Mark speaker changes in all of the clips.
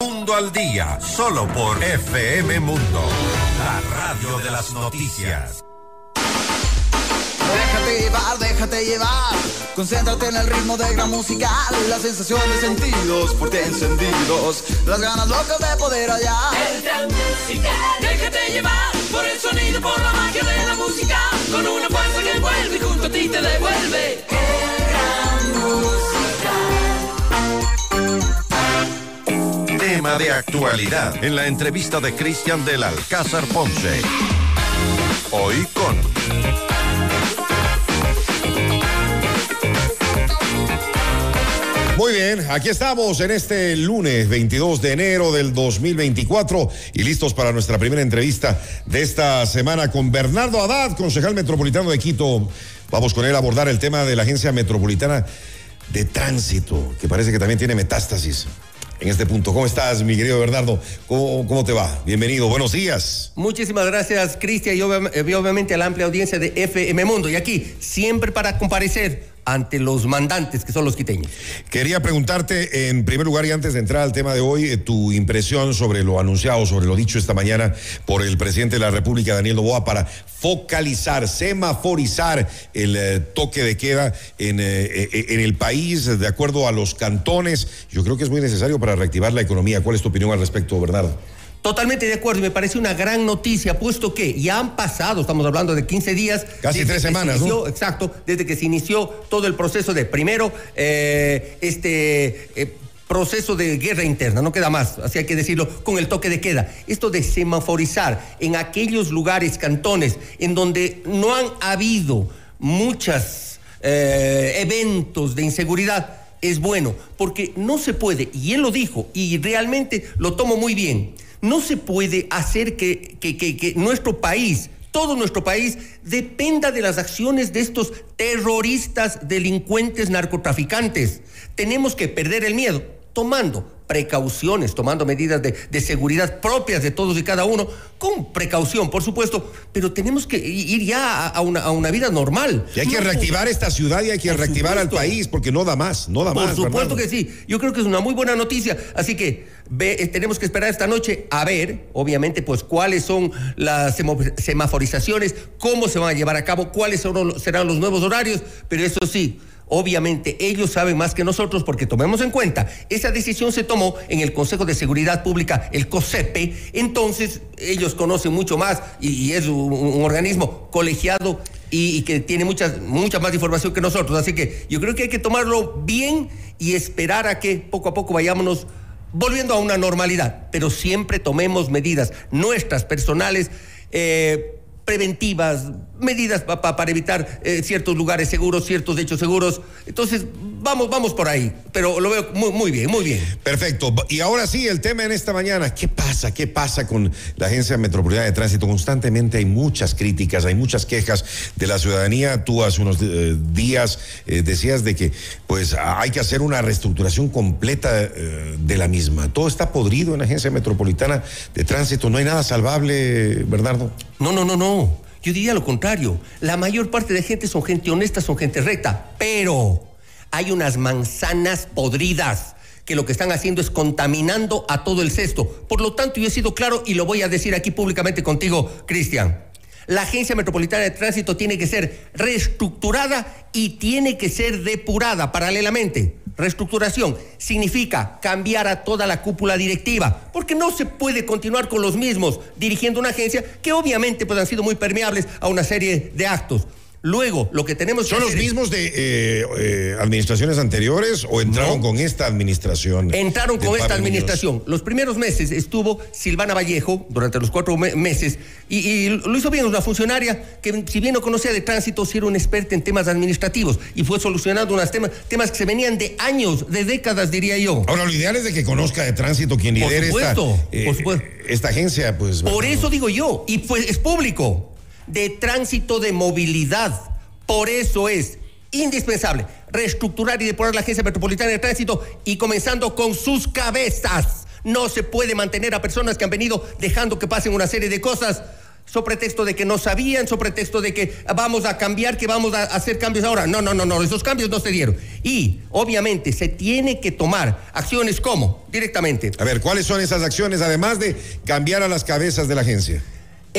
Speaker 1: Mundo al Día, solo por FM Mundo, la radio de las noticias.
Speaker 2: Déjate llevar, déjate llevar. Concéntrate en el ritmo de gran musical. La sensación de sentidos fuerte encendidos. Las ganas locas de poder hallar.
Speaker 3: El gran musical. Déjate llevar por el sonido, por la magia de la música. Con una fuerza que envuelve y junto a ti te devuelve. El gran musical.
Speaker 1: De actualidad en la entrevista de Cristian del Alcázar Ponce. Hoy con
Speaker 4: Muy bien, aquí estamos en este lunes 22 de enero del 2024 y listos para nuestra primera entrevista de esta semana con Bernardo Haddad, concejal metropolitano de Quito. Vamos con él a abordar el tema de la Agencia Metropolitana de Tránsito, que parece que también tiene metástasis en este punto. ¿Cómo estás, mi querido Bernardo? ¿Cómo, te va? Bienvenido, buenos días.
Speaker 5: Muchísimas gracias, Cristian, y eh, obviamente a la amplia audiencia de FM Mundo. Y aquí, siempre para comparecer ante los mandantes, que son los quiteños.
Speaker 4: Quería preguntarte, en primer lugar, y antes de entrar al tema de hoy, eh, tu impresión sobre lo anunciado, sobre lo dicho esta mañana por el presidente de la República, Daniel Noboa, para focalizar, semaforizar el eh, toque de queda en, eh, en el país, de acuerdo a los cantones. Yo creo que es muy necesario para reactivar la economía. ¿Cuál es tu opinión al respecto, Bernardo?
Speaker 5: Totalmente de acuerdo, y me parece una gran noticia, puesto que ya han pasado, estamos hablando de 15 días.
Speaker 4: Casi tres
Speaker 5: se
Speaker 4: semanas, ¿no?
Speaker 5: Exacto, desde que se inició todo el proceso de, primero, eh, este... eh, proceso de guerra interna, no queda más, así hay que decirlo, con el toque de queda. Esto de semaforizar en aquellos lugares, cantones, en donde no han habido muchos eventos de inseguridad, es bueno, porque no se puede, y él lo dijo, y realmente lo tomo muy bien, no se puede hacer que, nuestro país, todo nuestro país, dependa de las acciones de estos terroristas, delincuentes, narcotraficantes. Tenemos que perder el miedo, tomando precauciones, tomando medidas de, de seguridad propias de todos y cada uno, con precaución, por supuesto, pero tenemos que ir ya a, a una, a una vida normal.
Speaker 4: Y hay que reactivar esta ciudad y hay que
Speaker 5: Por
Speaker 4: reactivar al
Speaker 5: supuesto.
Speaker 4: país, porque no da más, no da
Speaker 5: Por
Speaker 4: más.
Speaker 5: supuesto
Speaker 4: Bernardo.
Speaker 5: que sí. Yo creo que es una muy buena noticia. Así que ve- eh, tenemos que esperar esta noche a ver, obviamente, pues cuáles son las semaforizaciones, cómo se van a llevar a cabo, cuáles son serán los nuevos horarios. Pero eso sí. Obviamente ellos saben más que nosotros porque tomemos en cuenta, esa decisión se tomó en el Consejo de Seguridad Pública, el COSEPE, entonces ellos conocen mucho más y, es un, organismo colegiado y, que tiene muchas, mucha más información que nosotros. Así que yo creo que hay que tomarlo bien y esperar a que poco a poco vayámonos volviendo a una normalidad, pero siempre tomemos medidas nuestras, personales, eh, preventivas, medidas pa- pa- para evitar eh, ciertos lugares seguros, ciertos hechos seguros. Entonces, vamos, vamos por ahí, pero lo veo muy, muy bien, muy bien.
Speaker 4: Perfecto. Y ahora sí, el tema en esta mañana. ¿Qué pasa? ¿Qué pasa con la Agencia Metropolitana de Tránsito? Constantemente hay muchas críticas, hay muchas quejas de la ciudadanía. Tú hace unos eh, días eh, decías de que pues hay que hacer una reestructuración completa de la misma. Todo está podrido en la Agencia Metropolitana de Tránsito. No hay nada salvable, Bernardo.
Speaker 5: No, no, no, no. Yo diría lo contrario. La mayor parte de gente son gente honesta, son gente recta, pero hay unas manzanas podridas que lo que están haciendo es contaminando a todo el cesto. Por lo tanto, yo he sido claro y lo voy a decir aquí públicamente contigo, Cristian. La Agencia Metropolitana de Tránsito tiene que ser reestructurada y tiene que ser depurada paralelamente. Reestructuración significa cambiar a toda la cúpula directiva, porque no se puede continuar con los mismos dirigiendo una agencia que obviamente pues, han sido muy permeables a una serie de actos. Luego, lo que tenemos que
Speaker 4: ¿Son los
Speaker 5: hacer
Speaker 4: mismos de eh, eh, administraciones anteriores o entraron
Speaker 5: No.
Speaker 4: con esta administración?
Speaker 5: Entraron con esta administración. Los primeros meses estuvo Silvana Vallejo, durante los cuatro me- meses, y, y lo hizo bien, una funcionaria que si bien no conocía de tránsito, sí era una experta en temas administrativos y fue solucionando unos temas, temas que se venían de años, de décadas, diría yo.
Speaker 4: Ahora, lo ideal es de que conozca de tránsito quien lidere esta,
Speaker 5: supuesto,
Speaker 4: eh,
Speaker 5: por supuesto.
Speaker 4: esta agencia, pues.
Speaker 5: Por eso digo yo, y pues es público, de tránsito de movilidad. Por eso es indispensable reestructurar y depurar la Agencia Metropolitana de Tránsito y comenzando con sus cabezas. No se puede mantener a personas que han venido dejando que pasen una serie de cosas sobre pretexto de que no sabían, sobre pretexto de que vamos a cambiar, que vamos a hacer cambios ahora. No, no, no, no, esos cambios no se dieron. Y obviamente se tiene que tomar acciones como directamente.
Speaker 4: A ver, ¿cuáles son esas acciones además de cambiar a las cabezas de la agencia?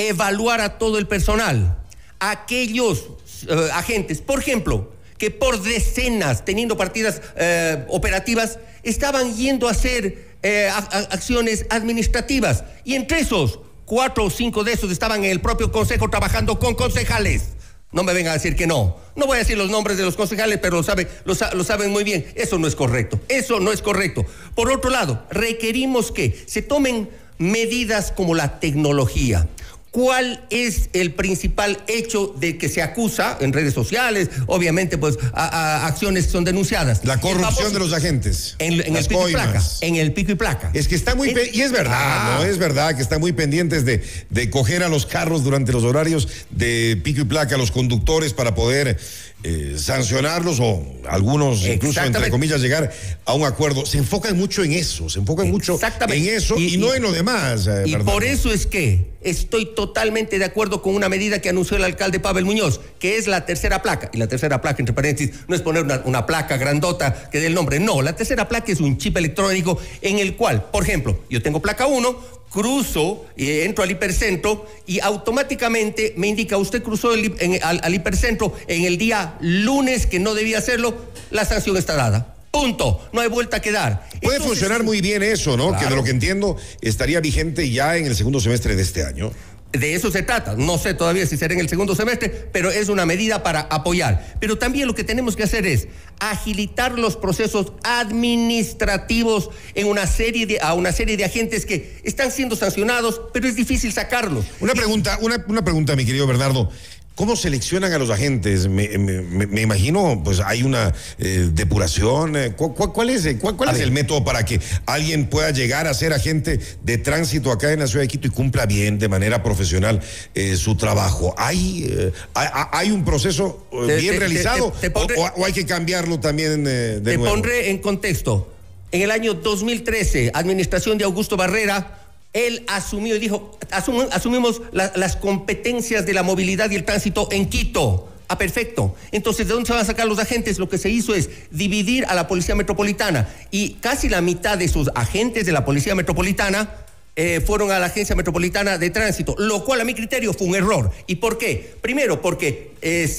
Speaker 5: Evaluar a todo el personal, aquellos eh, agentes, por ejemplo, que por decenas, teniendo partidas eh, operativas, estaban yendo a hacer eh, acciones administrativas. Y entre esos, cuatro o cinco de esos estaban en el propio consejo trabajando con concejales. No me vengan a decir que no. No voy a decir los nombres de los concejales, pero lo, saben, lo, lo, saben muy bien. Eso no es correcto. Eso no es correcto. Por otro lado, requerimos que se tomen medidas como la tecnología. ¿Cuál es el principal hecho de que se acusa en redes sociales? Obviamente, pues a, acciones son denunciadas.
Speaker 4: La corrupción de los agentes.
Speaker 5: En, el pico y placa. En el pico y placa.
Speaker 4: Es que está muy. y es verdad, ah. ¿no? Es verdad que están muy pendientes de, de coger a los carros durante los horarios de pico y placa, a los conductores para poder eh, sancionarlos o algunos incluso entre comillas llegar a un acuerdo. Se enfocan mucho en eso, se enfocan mucho en eso y, no en lo demás.
Speaker 5: Eh, y por eso es que estoy totalmente de acuerdo con una medida que anunció el alcalde Pavel Muñoz, que es la tercera placa. Y la tercera placa, entre paréntesis, no es poner una, una placa grandota que dé el nombre, no, la tercera placa es un chip electrónico en el cual, por ejemplo, yo tengo placa 1, cruzo, y entro al hipercentro y automáticamente me indica, usted cruzó al, hipercentro en el día lunes que no debía hacerlo, la sanción está dada. Punto. No hay vuelta a quedar.
Speaker 4: Puede funcionar muy bien eso, ¿no? Que de lo que entiendo estaría vigente ya en el segundo semestre de este año.
Speaker 5: De eso se trata. No sé todavía si será en el segundo semestre, pero es una medida para apoyar. Pero también lo que tenemos que hacer es agilitar los procesos administrativos en una serie de, a una serie de agentes que están siendo sancionados, pero es difícil sacarlos.
Speaker 4: Una pregunta, una, una pregunta, mi querido Bernardo. ¿Cómo seleccionan a los agentes? Me, imagino, pues hay una eh, depuración. Eh, ¿Cuál, es, cuál, es el método para que alguien pueda llegar a ser agente de tránsito acá en la ciudad de Quito y cumpla bien, de manera profesional, eh, su trabajo? ¿Hay, hay, un proceso bien realizado o, hay que cambiarlo también de
Speaker 5: Te
Speaker 4: nuevo?
Speaker 5: pondré en contexto. En el año 2013, administración de Augusto Barrera él asumió y dijo, asumimos las competencias de la movilidad y el tránsito en Quito. Ah, perfecto. Entonces, ¿de dónde se van a sacar los agentes? Lo que se hizo es dividir a la Policía Metropolitana y casi la mitad de sus agentes de la Policía Metropolitana eh, fueron a la Agencia Metropolitana de Tránsito, lo cual a mi criterio fue un error. ¿Y por qué? Primero, porque eh,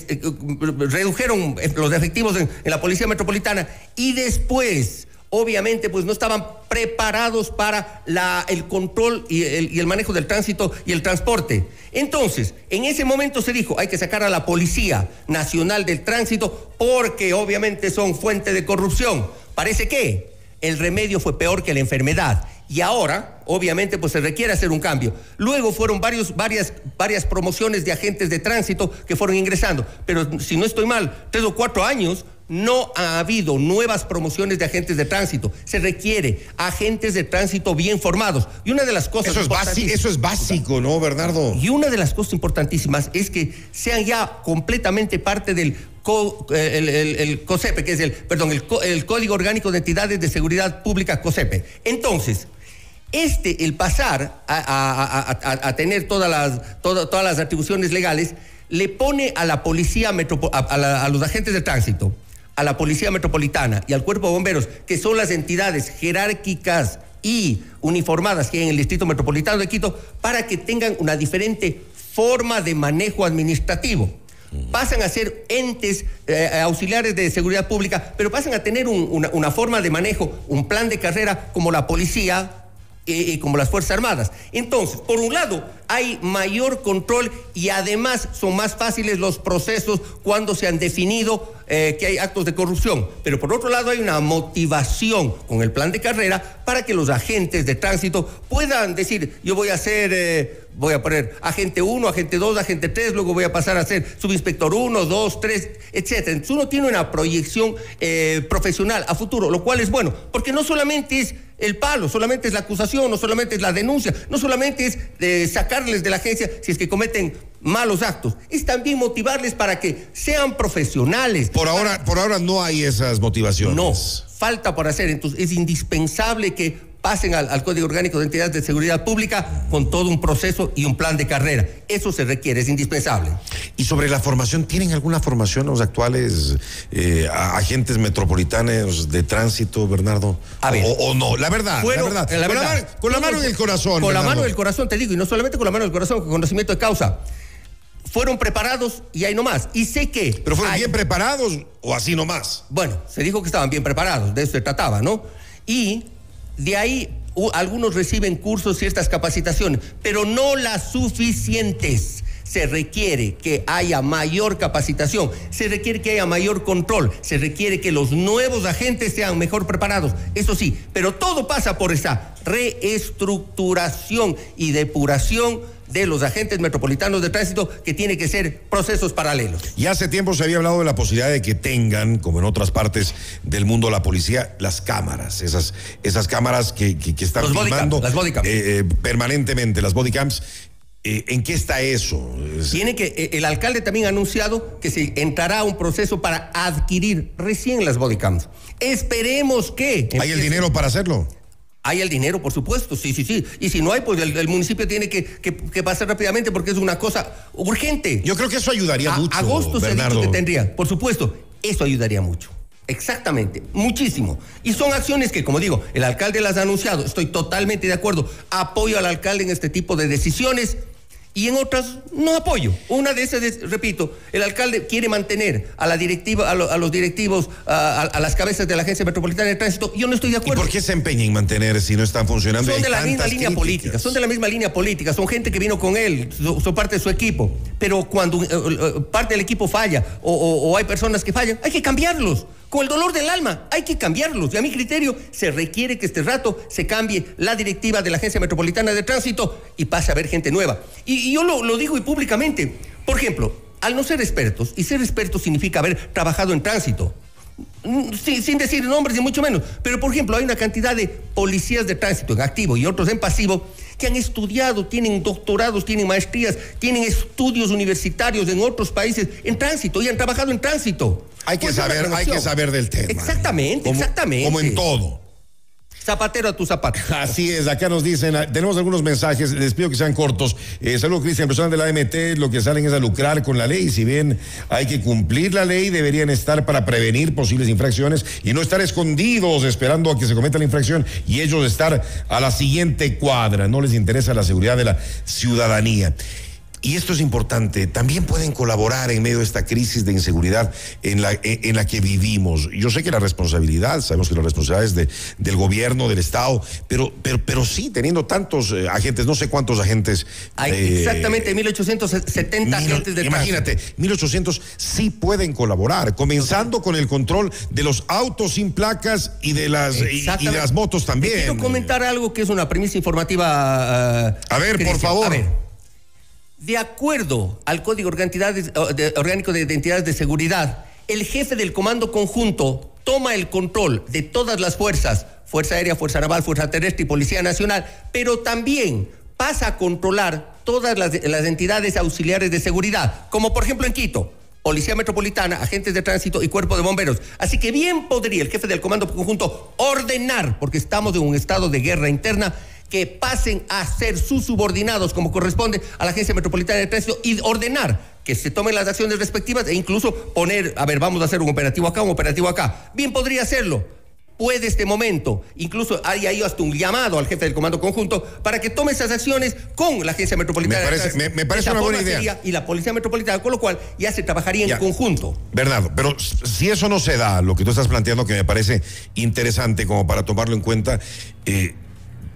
Speaker 5: redujeron los efectivos en la Policía Metropolitana y después obviamente pues no estaban preparados para el control y el, manejo del tránsito y el transporte. Entonces, en ese momento se dijo, hay que sacar a la Policía Nacional del Tránsito porque obviamente son fuente de corrupción. Parece que el remedio fue peor que la enfermedad. Y ahora, obviamente, pues se requiere hacer un cambio. Luego fueron varias, varias promociones de agentes de tránsito que fueron ingresando. Pero si no estoy mal, tres o cuatro años no ha habido nuevas promociones de agentes de tránsito. Se requiere agentes de tránsito bien formados. Y una de las cosas...
Speaker 4: Eso es, básico, eso es básico, ¿no, Bernardo?
Speaker 5: Y una de las cosas importantísimas es que sean ya completamente parte del el, COSEPE, que es el, perdón, el, Código Orgánico de Entidades de Seguridad Pública COSEPE. Entonces, este, el pasar a, tener todas las, todas las atribuciones legales, le pone a la policía, a los agentes de tránsito, a la Policía Metropolitana y al Cuerpo de Bomberos, que son las entidades jerárquicas y uniformadas que hay en el Distrito Metropolitano de Quito, para que tengan una diferente forma de manejo administrativo. Pasan a ser entes eh, auxiliares de seguridad pública, pero pasan a tener una, una forma de manejo, un plan de carrera como la policía, como las Fuerzas Armadas. Entonces, por un lado, hay mayor control y además son más fáciles los procesos cuando se han definido eh, que hay actos de corrupción. Pero por otro lado, hay una motivación con el plan de carrera para que los agentes de tránsito puedan decir, yo voy a ser... Eh, voy a poner agente 1, agente 2, agente 3, luego voy a pasar a ser subinspector 1, 2, 3, etc. Entonces uno tiene una proyección eh, profesional a futuro, lo cual es bueno, porque no solamente es el palo, solamente es la acusación, no solamente es la denuncia, no solamente es eh, sacarles de la agencia si es que cometen malos actos, es también motivarles para que sean profesionales.
Speaker 4: Por ahora, por ahora no hay esas motivaciones.
Speaker 5: No, falta por hacer, entonces es indispensable que pasen al, al Código Orgánico de Entidades de Seguridad Pública con todo un proceso y un plan de carrera. Eso se requiere, es indispensable.
Speaker 4: Y sobre la formación, ¿tienen alguna formación los actuales eh, agentes metropolitanos de tránsito, Bernardo?
Speaker 5: A ver.
Speaker 4: O, o no, la verdad,
Speaker 5: Fueron-
Speaker 4: la verdad.
Speaker 5: la
Speaker 4: con, la,
Speaker 5: verdad.
Speaker 4: con la mano en el corazón.
Speaker 5: Con la mano en el corazón, te digo, y no solamente con la mano en el corazón, con conocimiento de causa. Fueron preparados y hay no más. Y sé que.
Speaker 4: ¿Pero fueron
Speaker 5: hay-
Speaker 4: bien preparados o así nomás?
Speaker 5: Bueno, se dijo que estaban bien preparados, de eso se trataba, ¿no? Y de ahí algunos reciben cursos, ciertas capacitaciones, pero no las suficientes. Se requiere que haya mayor capacitación, se requiere que haya mayor control, se requiere que los nuevos agentes sean mejor preparados, eso sí, pero todo pasa por esa reestructuración y depuración de los agentes metropolitanos de tránsito que tiene que ser procesos paralelos.
Speaker 4: Y hace tiempo se había hablado de la posibilidad de que tengan, como en otras partes del mundo, la policía, las cámaras, esas, esas cámaras que, que, que están
Speaker 5: Los body
Speaker 4: filmando
Speaker 5: las body
Speaker 4: eh, eh, permanentemente, las bodycams. Eh, ¿En qué está eso? Es-
Speaker 5: Tiene que, eh, el alcalde también ha anunciado que se entrará a un proceso para adquirir recién las bodycams. Esperemos que.
Speaker 4: ¿Hay el dinero para hacerlo?
Speaker 5: Hay el dinero, por supuesto, sí, sí, sí. Y si no hay, pues el, el municipio tiene que, que- que pasar rápidamente porque es una cosa urgente.
Speaker 4: Yo creo que eso ayudaría
Speaker 5: A-
Speaker 4: mucho.
Speaker 5: agosto se que tendría. Por supuesto, eso ayudaría mucho. Exactamente, muchísimo. Y son acciones que, como digo, el alcalde las ha anunciado. Estoy totalmente de acuerdo. Apoyo al alcalde en este tipo de decisiones y en otras no apoyo. Una de esas es, repito, el alcalde quiere mantener a la directiva, a, lo- a los directivos, a, a- a las cabezas de la Agencia Metropolitana de Tránsito. Yo no estoy de
Speaker 4: ¿Y
Speaker 5: acuerdo.
Speaker 4: por qué se empeña en mantener si no están funcionando?
Speaker 5: Son de la misma línea
Speaker 4: críticas.
Speaker 5: política, son de la misma línea política, son gente que vino con él, so- son parte de su equipo. Pero cuando eh, eh, parte del equipo falla o, o- o hay personas que fallan, hay que cambiarlos. Con el dolor del alma, hay que cambiarlos. Y a mi criterio, se requiere que este rato se cambie la directiva de la Agencia Metropolitana de Tránsito y pase a haber gente nueva. Y, y yo lo, lo digo y públicamente. Por ejemplo, al no ser expertos, y ser experto significa haber trabajado en tránsito, Mm, sin, sin decir nombres ni mucho menos. Pero, por ejemplo, hay una cantidad de policías de tránsito en activo y otros en pasivo que han estudiado, tienen doctorados, tienen maestrías, tienen estudios universitarios en otros países en tránsito y han trabajado en tránsito.
Speaker 4: Hay que
Speaker 5: Pues
Speaker 4: saber, hay que saber del tema.
Speaker 5: Exactamente,
Speaker 4: Como-
Speaker 5: exactamente.
Speaker 4: Como en todo.
Speaker 5: Zapatero a tu zapato.
Speaker 4: Así es, acá nos dicen, ah, tenemos algunos mensajes, les pido que sean cortos. Eh, saludos, Cristian, personas de la AMT, lo que salen es a lucrar con la ley. Si bien hay que cumplir la ley, deberían estar para prevenir posibles infracciones y no estar escondidos esperando a que se cometa la infracción y ellos estar a la siguiente cuadra. No les interesa la seguridad de la ciudadanía. Y esto es importante, también pueden colaborar en medio de esta crisis de inseguridad en la, en, en la que vivimos. Yo sé que la responsabilidad, sabemos que la responsabilidad es de, del gobierno, del Estado, pero, pero, pero sí, teniendo tantos eh, agentes, no sé cuántos agentes.
Speaker 5: Hay
Speaker 4: eh,
Speaker 5: exactamente 1870
Speaker 4: mil-
Speaker 5: agentes de
Speaker 4: imagínate, 1800 sí pueden colaborar, comenzando con el control de los autos sin placas y de las, y- y, de las motos también.
Speaker 5: Te quiero comentar algo que es una premisa informativa. ah,
Speaker 4: A ver, por favor.
Speaker 5: A ver. De acuerdo al Código de- Orgánico de Identidades de Seguridad, el jefe del Comando Conjunto toma el control de todas las fuerzas, Fuerza Aérea, Fuerza Naval, Fuerza Terrestre y Policía Nacional, pero también pasa a controlar todas las, las entidades auxiliares de seguridad, como por ejemplo en Quito. Policía Metropolitana, agentes de tránsito y cuerpo de bomberos. Así que bien podría el jefe del comando conjunto ordenar, porque estamos en un estado de guerra interna, que pasen a ser sus subordinados como corresponde a la Agencia Metropolitana de Tránsito y ordenar que se tomen las acciones respectivas e incluso poner, a ver, vamos a hacer un operativo acá, un operativo acá. Bien podría hacerlo. Puede este momento, incluso hay ahí hasta un llamado al jefe del comando conjunto para que tome esas acciones con la Agencia Metropolitana
Speaker 4: Me parece- me- me parece una buena idea.
Speaker 5: y la Policía Metropolitana, con lo cual ya se trabajaría
Speaker 4: Ya.
Speaker 5: en conjunto.
Speaker 4: Bernardo, pero si eso no se da, lo que tú estás planteando que me parece interesante como para tomarlo en cuenta, eh,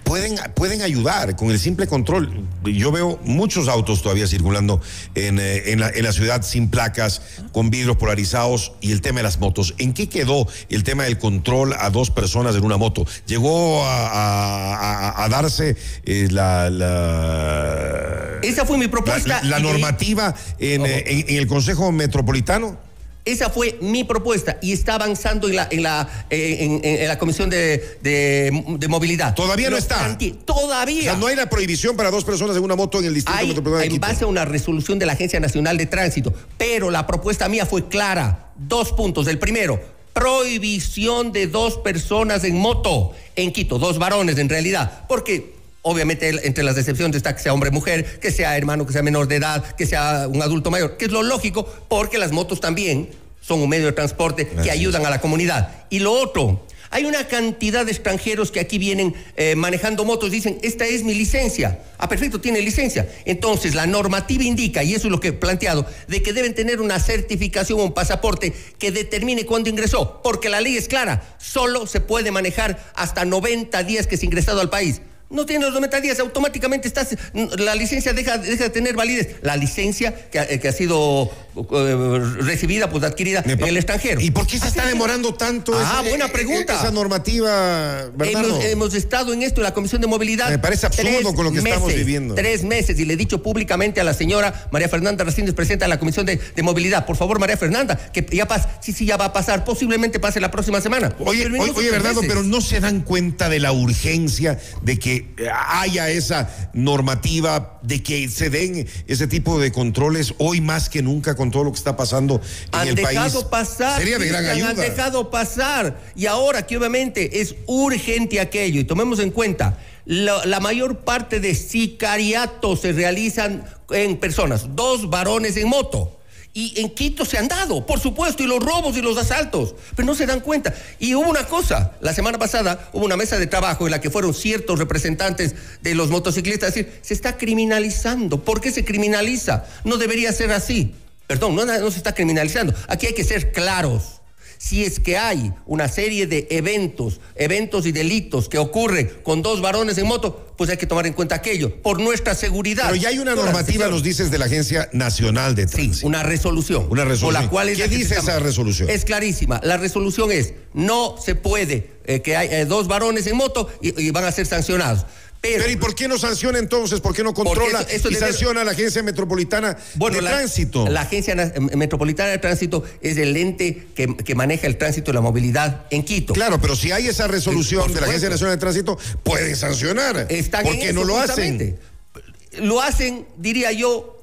Speaker 4: pueden, pueden ayudar con el simple control. Yo veo muchos autos todavía circulando en, eh, en la, en la ciudad sin placas, con vidrios polarizados y el tema de las motos. ¿En qué quedó el tema del control a dos personas en una moto? ¿Llegó a, a- darse eh, la... la
Speaker 5: Esa fue mi propuesta.
Speaker 4: la normativa en, eh, en- en el Consejo Metropolitano?
Speaker 5: Esa fue mi propuesta y está avanzando en la, en la, eh, en, en- en la Comisión de, de- de Movilidad.
Speaker 4: Todavía no está.
Speaker 5: planteé,
Speaker 4: O
Speaker 5: Todavía.
Speaker 4: sea, no hay la prohibición para dos personas en una moto en el distrito
Speaker 5: Hay
Speaker 4: metropolitano de
Speaker 5: en
Speaker 4: Quito.
Speaker 5: base a una resolución de la Agencia Nacional de Tránsito, pero la propuesta mía fue clara. Dos puntos. El primero, prohibición de dos personas en moto en Quito, dos varones en realidad, porque obviamente entre las excepciones está que sea hombre mujer, que sea hermano, que sea menor de edad, que sea un adulto mayor, que es lo lógico porque las motos también son un medio de transporte que ayudan a la comunidad. Y lo otro, hay una cantidad de extranjeros que aquí vienen eh, manejando motos, dicen, esta es mi licencia. Ah, perfecto, tiene licencia. Entonces, la normativa indica, y eso es lo que he planteado, de que deben tener una certificación o un pasaporte que determine cuándo ingresó, porque la ley es clara, solo se puede manejar hasta 90 días que se ha ingresado al país. No tiene los 90 días, automáticamente estás, la licencia deja, deja de tener validez. La licencia que ha, que ha sido eh, recibida, pues adquirida en el extranjero.
Speaker 4: ¿Y por qué se está demorando tanto
Speaker 5: Ah,
Speaker 4: ese-
Speaker 5: buena
Speaker 4: eh,
Speaker 5: pregunta.
Speaker 4: esa normativa?
Speaker 5: Hemos, hemos estado en esto, en la Comisión de Movilidad.
Speaker 4: Me parece absurdo con lo que estamos viviendo.
Speaker 5: Tres meses, y le he dicho públicamente a la señora María Fernanda Racines, presidenta de la Comisión de, de Movilidad. Por favor, María Fernanda, que ya pasa, sí, sí, ya va a pasar, posiblemente pase la próxima semana.
Speaker 4: Oye, oye, oye,
Speaker 5: tres
Speaker 4: Bernardo,
Speaker 5: meses.
Speaker 4: pero no se dan cuenta de la urgencia de que haya esa normativa, de que se den ese tipo de controles hoy más que nunca con todo lo que está pasando en
Speaker 5: han
Speaker 4: el país.
Speaker 5: dejado pasar,
Speaker 4: Sería de gran ayuda.
Speaker 5: han dejado pasar. Y ahora que obviamente es urgente aquello, y tomemos en cuenta, la, la mayor parte de sicariatos se realizan en personas, dos varones en moto. Y en Quito se han dado, por supuesto, y los robos y los asaltos, pero no se dan cuenta. Y hubo una cosa, la semana pasada hubo una mesa de trabajo en la que fueron ciertos representantes de los motociclistas a decir, se está criminalizando. ¿Por qué se criminaliza? No debería ser así. Perdón, no, no se está criminalizando. Aquí hay que ser claros. Si es que hay una serie de eventos, eventos y delitos que ocurren con dos varones en moto, pues hay que tomar en cuenta aquello, por nuestra seguridad.
Speaker 4: Pero ya hay una normativa, nos dices, de la Agencia Nacional de
Speaker 5: Sí,
Speaker 4: Tránsito.
Speaker 5: una resolución.
Speaker 4: Una resolución.
Speaker 5: La cual es
Speaker 4: ¿Qué
Speaker 5: la
Speaker 4: dice esa resolución?
Speaker 5: Es clarísima. La resolución es, no se puede eh, que hay eh, dos varones en moto y, y van a ser sancionados. Pero,
Speaker 4: Pero ¿y por qué no sanciona entonces? ¿Por qué no controla
Speaker 5: eso- eso
Speaker 4: y
Speaker 5: debe-
Speaker 4: sanciona a la Agencia Metropolitana
Speaker 5: Bueno,
Speaker 4: de
Speaker 5: la,
Speaker 4: Tránsito?
Speaker 5: La Agencia Na- Metropolitana de Tránsito es el ente que, que maneja el tránsito y la movilidad en Quito.
Speaker 4: Claro, pero si hay esa resolución de la Agencia. Nacional de Tránsito, pueden sancionar.
Speaker 5: Están
Speaker 4: ¿Por qué no lo
Speaker 5: justamente.
Speaker 4: hacen?
Speaker 5: Lo hacen, diría yo,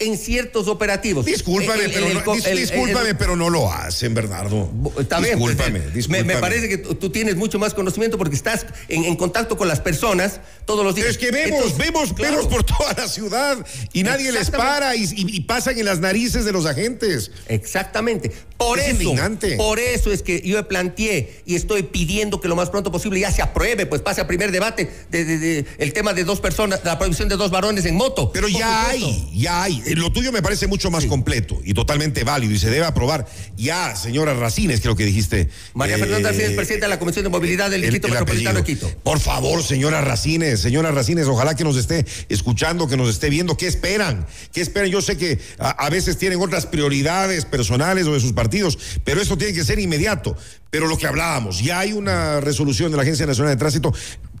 Speaker 5: en ciertos operativos.
Speaker 4: Discúlpame,
Speaker 5: El-
Speaker 4: pero,
Speaker 5: el
Speaker 4: no,
Speaker 5: el-
Speaker 4: discúlpame, pero no lo hacen, Bernardo.
Speaker 5: Está bien. pues,
Speaker 4: discúlpame,
Speaker 5: me-
Speaker 4: discúlpame.
Speaker 5: Me, parece que tú, tienes mucho más conocimiento porque estás en, en contacto con las personas todos los días.
Speaker 4: Es que vemos,
Speaker 5: Entonces,
Speaker 4: vemos,
Speaker 5: claro.
Speaker 4: vemos por toda la ciudad y nadie les para y, y- y pasan en las narices de los agentes.
Speaker 5: Exactamente. Por
Speaker 4: Es
Speaker 5: eso,
Speaker 4: indignante.
Speaker 5: por eso es que yo planteé y estoy pidiendo que lo más pronto posible ya se apruebe, pues pase a primer debate de, de- de- el tema de dos personas, la prohibición de dos varones en moto.
Speaker 4: Pero ya hay, ya hay. Eh, Lo tuyo me parece mucho más completo y totalmente válido y se debe aprobar. Ya, señora Racines, creo que dijiste.
Speaker 5: María
Speaker 4: eh,
Speaker 5: Fernanda Racines, presidenta de la Comisión de Movilidad del
Speaker 4: el-
Speaker 5: Distrito
Speaker 4: el
Speaker 5: Metropolitano de. Quito.
Speaker 4: Por favor, señora Racines, señora Racines, ojalá que nos esté escuchando, que nos esté viendo. ¿Qué esperan? ¿Qué esperan? Yo sé que a, a veces tienen otras prioridades personales o de sus partidos, pero esto tiene que ser inmediato. Pero lo que hablábamos, ya hay una resolución de la Agencia Nacional de Tránsito.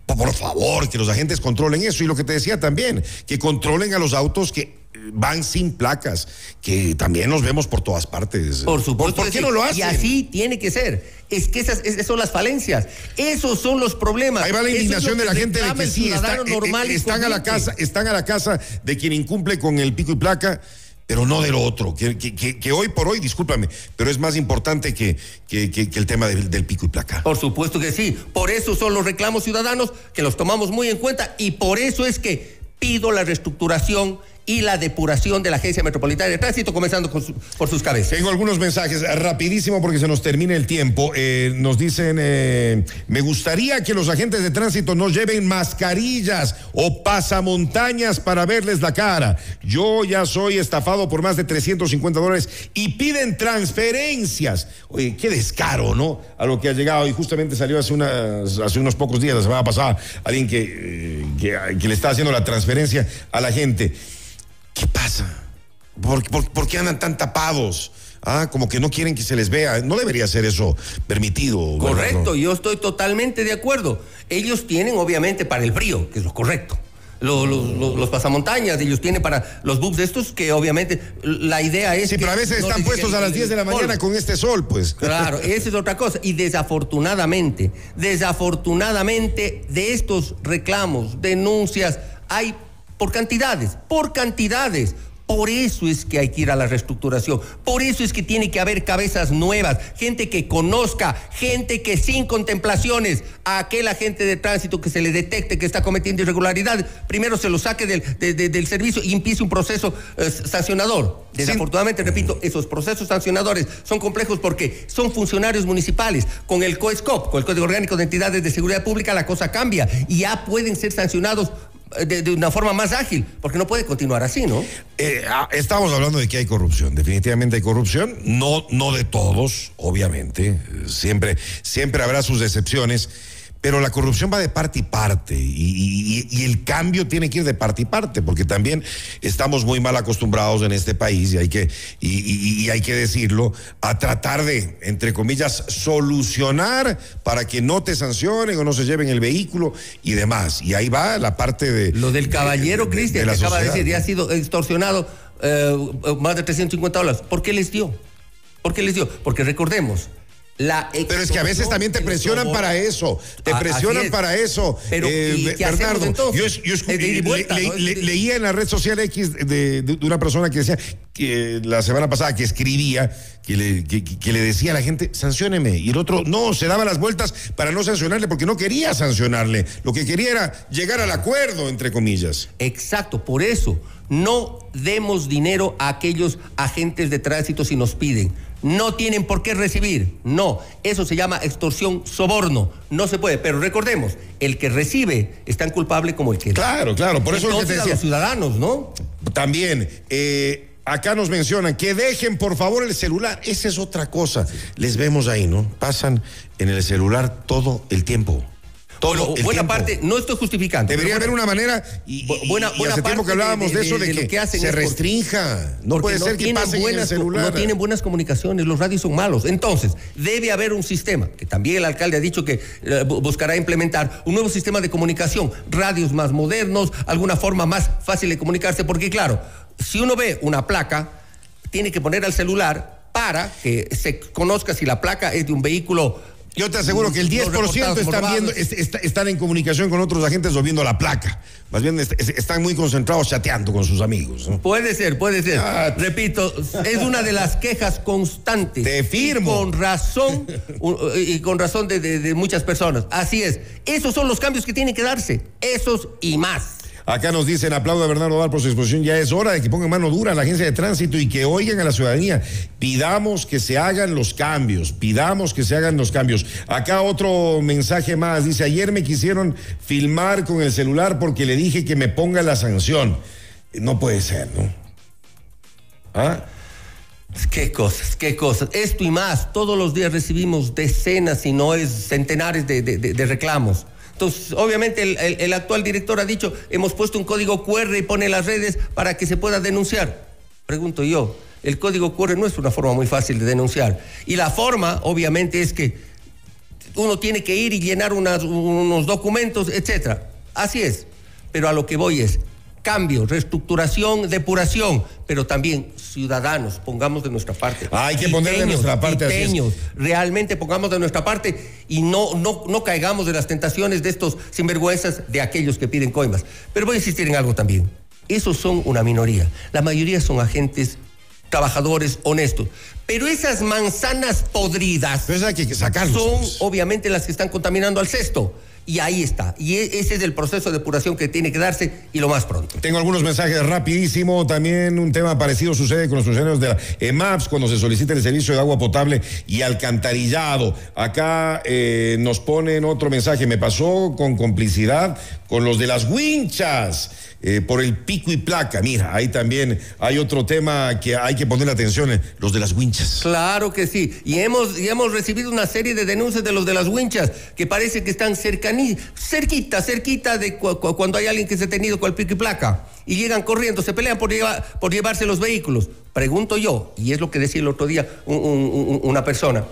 Speaker 4: Por favor, que los agentes controlen eso. Y lo que te decía también, que controlen a los autos que van sin placas, que también los vemos por todas partes.
Speaker 5: Por supuesto.
Speaker 4: ¿Por, qué no lo hacen?
Speaker 5: Y así tiene que ser. Es que esas, esas son las falencias. Esos son los problemas.
Speaker 4: Ahí va la indignación de la gente de que sí, está- eh,
Speaker 5: normal
Speaker 4: eh, están a la casa, están a la casa de quien incumple con el pico y placa, pero no del otro. Que, que- que- que hoy por hoy, discúlpame, pero es más importante que, que- que- que el tema del, del pico y placa.
Speaker 5: Por supuesto que sí. Por eso son los reclamos ciudadanos que los tomamos muy en cuenta y por eso es que pido la reestructuración y la depuración de la Agencia Metropolitana de Tránsito, comenzando por sus cabezas.
Speaker 4: Tengo algunos mensajes, rapidísimo porque se nos termina el tiempo. Eh, nos dicen, eh, me gustaría que los agentes de tránsito nos lleven mascarillas o pasamontañas para verles la cara. Yo ya soy estafado por más de 350 dólares y piden transferencias. Oye, qué descaro, ¿no? A lo que ha llegado y justamente salió hace, unos pocos días, la semana pasada, alguien que, eh, que, que le está haciendo la transferencia a la gente. ¿Qué pasa? ¿Por, por, por qué andan tan tapados? Ah, como que no quieren que se les vea. No debería ser eso permitido.
Speaker 5: Correcto, yo estoy totalmente de acuerdo. Ellos tienen, obviamente, para el frío, que es lo correcto. Lo- lo- lo- los pasamontañas, ellos tienen para los bugs estos, que obviamente la idea es.
Speaker 4: Sí,
Speaker 5: que
Speaker 4: pero a veces
Speaker 5: no
Speaker 4: están puestos a las
Speaker 5: el-
Speaker 4: 10 de la mañana con este sol, pues.
Speaker 5: Claro, esa es otra cosa. Y desafortunadamente, desafortunadamente de estos reclamos, denuncias, hay por cantidades, por cantidades. Por eso es que hay que ir a la reestructuración. Por eso es que tiene que haber cabezas nuevas, gente que conozca, gente que sin contemplaciones a aquel agente de tránsito que se le detecte que está cometiendo irregularidades, primero se lo saque del, de- de- del servicio y empiece un proceso eh, sancionador. Desafortunadamente, repito, esos procesos sancionadores son complejos porque son funcionarios municipales. Con el COESCOP, con el Código Orgánico de Entidades de Seguridad Pública, la cosa cambia y ya pueden ser sancionados de, una forma más ágil, porque no puede continuar así, ¿no?
Speaker 4: Eh, ah, estamos hablando de que hay corrupción, definitivamente hay corrupción, no, no de todos, obviamente, siempre, siempre habrá sus excepciones, pero la corrupción va de parte y parte, y, y- y- y el cambio tiene que ir de parte y parte, porque también estamos muy mal acostumbrados en este país, y hay que, y, hay que decirlo, a tratar de, entre comillas, solucionar para que no te sancionen o no se lleven el vehículo y demás. Y ahí va la parte de...
Speaker 5: Lo del caballero
Speaker 4: de-
Speaker 5: Cristian,
Speaker 4: de
Speaker 5: que acaba de decir, ya ha sido extorsionado eh, más de 350 dólares. ¿Por qué les dio? ¿Por qué les dio? Porque recordemos, la
Speaker 4: Pero es que a veces también te presionan para eso. Te
Speaker 5: Ah,
Speaker 4: presionan
Speaker 5: es.
Speaker 4: para eso.
Speaker 5: Pero,
Speaker 4: Eh,
Speaker 5: ¿y
Speaker 4: Be-
Speaker 5: qué hacemos
Speaker 4: Bernardo, yo, yo escu-
Speaker 5: Es de ida y
Speaker 4: le-
Speaker 5: vuelta,
Speaker 4: le-
Speaker 5: ¿no?
Speaker 4: le-
Speaker 5: Es de-
Speaker 4: leía en la red social X de, de- de una persona que decía que la semana pasada que escribía, que le, que, que le decía a la gente, sancióneme. Y el otro, no, se daba las vueltas para no sancionarle porque no quería sancionarle. Lo que quería era llegar al acuerdo, entre comillas.
Speaker 5: Exacto, por eso no demos dinero a aquellos agentes de tránsito si nos piden. No tienen por qué recibir. No, eso se llama extorsión, soborno. No se puede. Pero recordemos, el que recibe es tan culpable como el que da.
Speaker 4: Claro, claro, por eso es lo que te
Speaker 5: Entonces, a
Speaker 4: decía.
Speaker 5: los ciudadanos, ¿no?
Speaker 4: También, eh, acá nos mencionan que dejen por favor el celular. Esa es otra cosa. Les vemos ahí, ¿no? Pasan en el celular todo el tiempo. Todo
Speaker 5: buena
Speaker 4: tiempo.
Speaker 5: parte, no estoy justificando.
Speaker 4: Debería haber una manera y,
Speaker 5: Bu-
Speaker 4: y-
Speaker 5: buena-
Speaker 4: y hace tiempo que
Speaker 5: parte
Speaker 4: hablábamos
Speaker 5: de-
Speaker 4: de, eso
Speaker 5: de-
Speaker 4: de,
Speaker 5: de lo
Speaker 4: que,
Speaker 5: que hacen
Speaker 4: se restrinja. No puede ser que pasen en el
Speaker 5: buenas,
Speaker 4: celular.
Speaker 5: No tienen buenas comunicaciones, los radios son malos. Entonces, debe haber un sistema, que también el alcalde ha dicho que eh, bu- buscará implementar, un nuevo sistema de comunicación, radios más modernos, alguna forma más fácil de comunicarse, porque claro, si uno ve una placa, tiene que poner al celular para que se conozca si la placa es de un vehículo
Speaker 4: Yo te aseguro que el
Speaker 5: Los
Speaker 4: 10%
Speaker 5: reportados
Speaker 4: están, viendo, est- están en comunicación con otros agentes o viendo la placa. Más bien est- est- están muy concentrados chateando con sus amigos. ¿no?
Speaker 5: Puede ser, puede ser.
Speaker 4: Ah,
Speaker 5: Repito, es una de las quejas constantes.
Speaker 4: Te firmo.
Speaker 5: Y con razón, y con razón de, de- de muchas personas. Así es. Esos son los cambios que tienen que darse. Esos y más.
Speaker 4: Acá nos dicen, aplaudo a Bernardo Val por su exposición, ya es hora de que pongan mano dura a la agencia de tránsito y que oigan a la ciudadanía. Pidamos que se hagan los cambios, pidamos que se hagan los cambios. Acá otro mensaje más, dice, ayer me quisieron filmar con el celular porque le dije que me ponga la sanción. No puede ser, ¿no? ¿Ah?
Speaker 5: Qué cosas, qué cosas. Esto y más. Todos los días recibimos decenas, si no es centenares de, de- reclamos. Entonces, obviamente el, actual director ha dicho, hemos puesto un código QR y pone las redes para que se pueda denunciar. Pregunto yo, el código QR no es una forma muy fácil de denunciar. Y la forma, obviamente, es que uno tiene que ir y llenar unos documentos, etcétera. Así es. Pero a lo que voy es cambio, reestructuración, depuración, pero también ciudadanos, pongamos de nuestra parte.
Speaker 4: Hay que poner de nuestra parte, así es.
Speaker 5: quiteños, realmente pongamos de nuestra parte y no, no, no caigamos de las tentaciones de estos sinvergüenzas de aquellos que piden coimas. Pero voy a insistir en algo también. Esos son una minoría. La mayoría son agentes trabajadores honestos. Pero esas manzanas podridas
Speaker 4: Pero eso hay que sacarlos.
Speaker 5: son obviamente las que están contaminando al cesto. Y ahí está. Y e- ese es el proceso de depuración que tiene que darse y lo más pronto.
Speaker 4: Tengo algunos mensajes rapidísimo. También un tema parecido sucede con los funcionarios de la EMAPS cuando se solicita el servicio de agua potable y alcantarillado. Acá eh, nos ponen otro mensaje. Me pasó con complicidad con los de las winchas. eh, por el pico y placa. Mira, ahí también hay otro tema que hay que poner atención, eh, los de las winchas.
Speaker 5: Claro que sí. Y hemos, y hemos recibido una serie de denuncias de los de las winchas, que parece que están cerquita, cerquita de cu- cu- cuando hay alguien que se ha tenido con el pico y placa. Y llegan corriendo, se pelean por, por llevarse los vehículos. Pregunto yo, y es lo que decía el otro día un- un- un- una persona.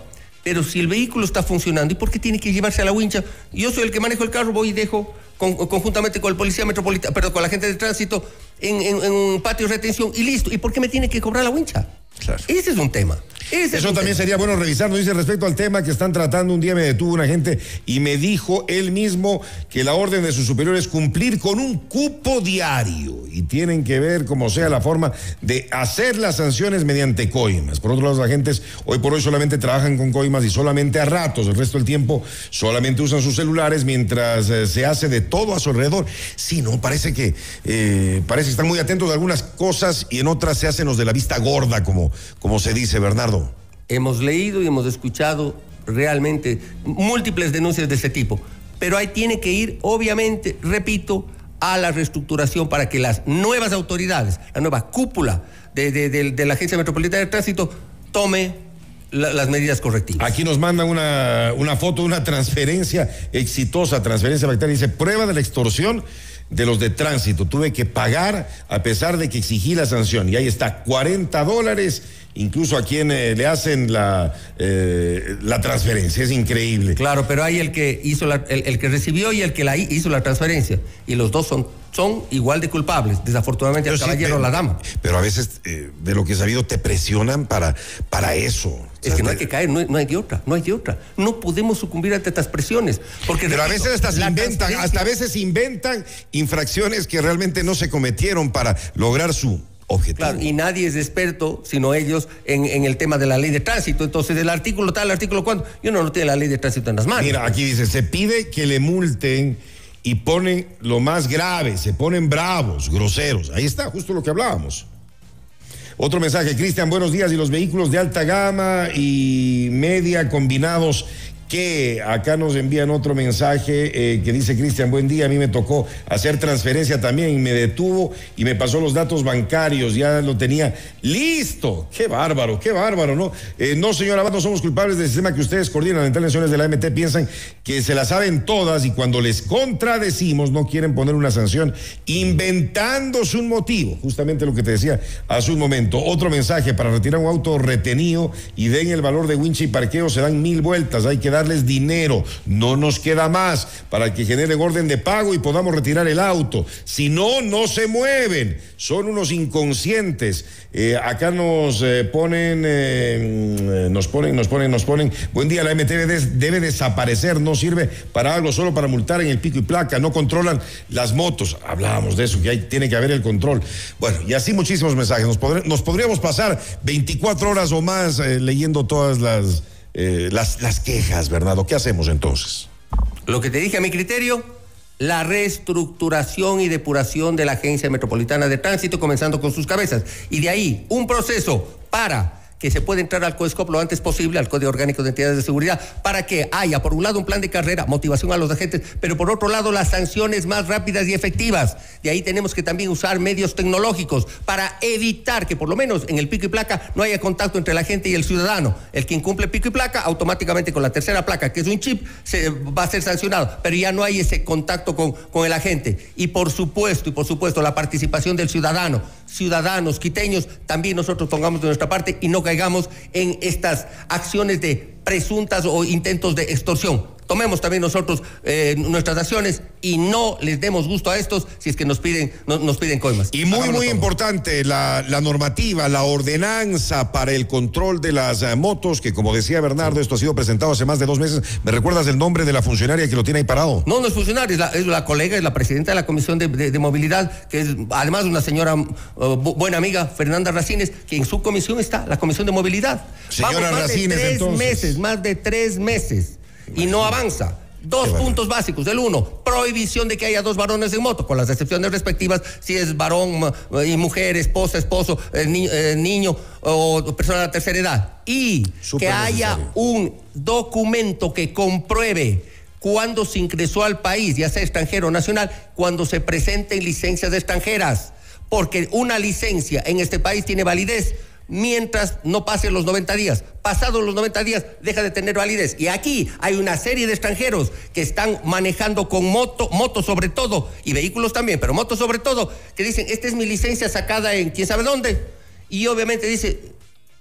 Speaker 5: Pero si el vehículo está funcionando, ¿y por qué tiene que llevarse a la wincha? Yo soy el que manejo el carro, voy y dejo con- conjuntamente con el policía metropolitano, pero con la gente de tránsito en, en- en un patio de retención y listo. ¿Y por qué me tiene que cobrar la wincha?
Speaker 4: Claro.
Speaker 5: Ese es un tema. Ese
Speaker 4: Eso
Speaker 5: un
Speaker 4: también
Speaker 5: tema.
Speaker 4: sería bueno revisar. Nos dice respecto al tema que están tratando. Un día me detuvo una gente y me dijo él mismo que la orden de sus superiores es cumplir con un cupo diario y tienen que ver como sea la forma de hacer las sanciones mediante coimas. Por otro lado, los agentes hoy por hoy solamente trabajan con coimas y solamente a ratos. El resto del tiempo solamente usan sus celulares mientras eh, se hace de todo a su alrededor. Sí, no, parece que eh, parece que están muy atentos a algunas cosas y en otras se hacen los de la vista gorda, como, como se dice, Bernardo.
Speaker 5: Hemos leído y hemos escuchado realmente múltiples denuncias de ese tipo. Pero ahí tiene que ir, obviamente, repito, a la reestructuración para que las nuevas autoridades, la nueva cúpula de, de- de- de la Agencia Metropolitana de Tránsito tome la- las medidas correctivas.
Speaker 4: Aquí nos mandan una, una foto de una transferencia exitosa, transferencia bancaria. Dice, prueba de la extorsión de los de tránsito. Tuve que pagar a pesar de que exigí la sanción. Y ahí está, 40 dólares, incluso a quien eh, le hacen la, eh, la transferencia. Es increíble.
Speaker 5: Claro, pero hay el que hizo la- el, el que recibió y el que la hi- hizo la transferencia. Y los dos son, son igual de culpables. Desafortunadamente el
Speaker 4: Pero sí,
Speaker 5: caballero o la dama.
Speaker 4: Pero a veces, eh, de lo que he sabido, te presionan para, para eso. O
Speaker 5: Es que no hay que caer, no hay, no hay de otra, no hay de otra. No podemos sucumbir ante estas presiones. Porque,
Speaker 4: Pero a veces hasta se inventan, hasta a veces inventan infracciones que realmente no se cometieron para lograr su objetivo.
Speaker 5: Claro, y nadie es experto, sino ellos, en, en el tema de la ley de tránsito. Entonces, el artículo tal, el artículo cuánto, y uno no tiene la ley de tránsito en las manos.
Speaker 4: Mira, aquí dice, se pide que le multen y ponen lo más grave, se ponen bravos, groseros. Ahí está, justo lo que hablábamos. Otro mensaje, Cristian, buenos días. Y los vehículos de alta gama y media combinados, que acá nos envían otro mensaje eh, que dice, Cristian, buen día, a mí me tocó hacer transferencia también y me detuvo y me pasó los datos bancarios, ya lo tenía listo. Qué bárbaro, qué bárbaro, ¿no? Eh, no, señor Abad, no somos culpables del sistema que ustedes coordinan. En naciones de la MT piensan que se la saben todas y cuando les contradecimos no quieren poner una sanción inventándose un motivo. Justamente lo que te decía hace un momento. Otro mensaje para retirar un auto retenido y den el valor de winch y parqueo se dan mil vueltas. Hay que dinero. No nos queda más para que generen orden de pago y podamos retirar el auto. Si no, no se mueven. Son unos inconscientes. Eh, acá nos eh, ponen, eh, nos ponen, nos ponen, nos ponen. Buen día, la MTV debe desaparecer. No sirve para algo, solo para multar en el pico y placa. No controlan las motos. Hablábamos de eso, que hay, tiene que haber el control. Bueno, y así muchísimos mensajes. Nos, podríamos pasar 24 horas o más leyendo todas las, eh, las, las quejas, Bernardo. ¿Qué hacemos entonces?
Speaker 5: Lo que te dije a mi criterio, la reestructuración y depuración de la Agencia Metropolitana de Tránsito, comenzando con sus cabezas. Y de ahí, un proceso para que se pueda entrar al COESCOP lo antes posible, al Código Orgánico de Entidades de Seguridad, para que haya, por un lado, un plan de carrera, motivación a los agentes, pero por otro lado, las sanciones más rápidas y efectivas. De ahí tenemos que también usar medios tecnológicos para evitar que, por lo menos en el pico y placa, no haya contacto entre la gente y el ciudadano. El que incumple pico y placa, automáticamente con la tercera placa, que es un chip, se va a ser sancionado, pero ya no hay ese contacto con, con el agente. Y por supuesto, y por supuesto, la participación del ciudadano, ciudadanos, quiteños, también nosotros pongamos de nuestra parte y no en estas acciones de presuntas o intentos de extorsión. Tomemos también nosotros eh, nuestras acciones y no les demos gusto a estos si es que nos piden, no- nos piden coimas.
Speaker 4: Y muy, muy importante, la, la normativa, la ordenanza para el control de las eh, motos, que como decía Bernardo, esto ha sido presentado hace más de dos meses. ¿Me recuerdas el nombre de la funcionaria que lo tiene ahí parado?
Speaker 5: No, no es funcionario, es la, es la colega, es la presidenta de la Comisión de, de- de Movilidad, que es además una señora uh, bu- buena amiga, Fernanda Racines, que en su comisión está, la Comisión de Movilidad.
Speaker 4: Señora
Speaker 5: Vamos más
Speaker 4: Racines,
Speaker 5: de tres
Speaker 4: entonces.
Speaker 5: meses, más de tres meses, y no avanza. Dos
Speaker 4: Qué
Speaker 5: puntos básicos. El uno, prohibición de que haya dos varones en moto, con las excepciones respectivas, si es varón y mujer, esposa, esposo, eh, ni- eh, niño o persona de la tercera edad. Y que haya
Speaker 4: necesario.
Speaker 5: un documento que compruebe cuando se ingresó al país, ya sea extranjero o nacional, cuando se presenten licencias extranjeras. Porque una licencia en este país tiene validez mientras no pasen los 90 días. Pasados los 90 días deja de tener validez. Y aquí hay una serie de extranjeros que están manejando con moto, motos sobre todo, y vehículos también, pero motos sobre todo, que dicen, esta es mi licencia sacada en quién sabe dónde. Y obviamente dice,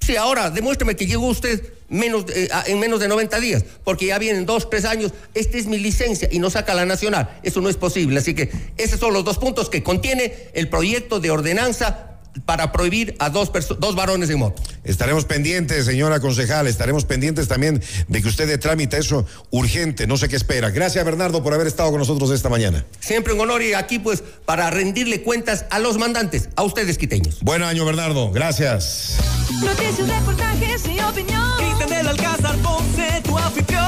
Speaker 5: Sí, ahora demuéstrame que llegó usted eh, en menos de 90 días, porque ya vienen dos, tres años. Esta es mi licencia y no saca la nacional. Eso no es posible. Así que esos son los dos puntos que contiene el proyecto de ordenanza para prohibir a dos, dos varones en moto.
Speaker 4: Estaremos pendientes, señora concejal, estaremos pendientes también de que usted dé trámite eso urgente, no sé qué espera. Gracias, Bernardo, por haber estado con nosotros esta mañana.
Speaker 5: Siempre un honor y aquí pues para rendirle cuentas a los mandantes, a ustedes quiteños.
Speaker 4: Buen año, Bernardo. Gracias.
Speaker 3: Noticias, reportajes y opinión.
Speaker 6: Cristian del Alcázar Ponce, tu.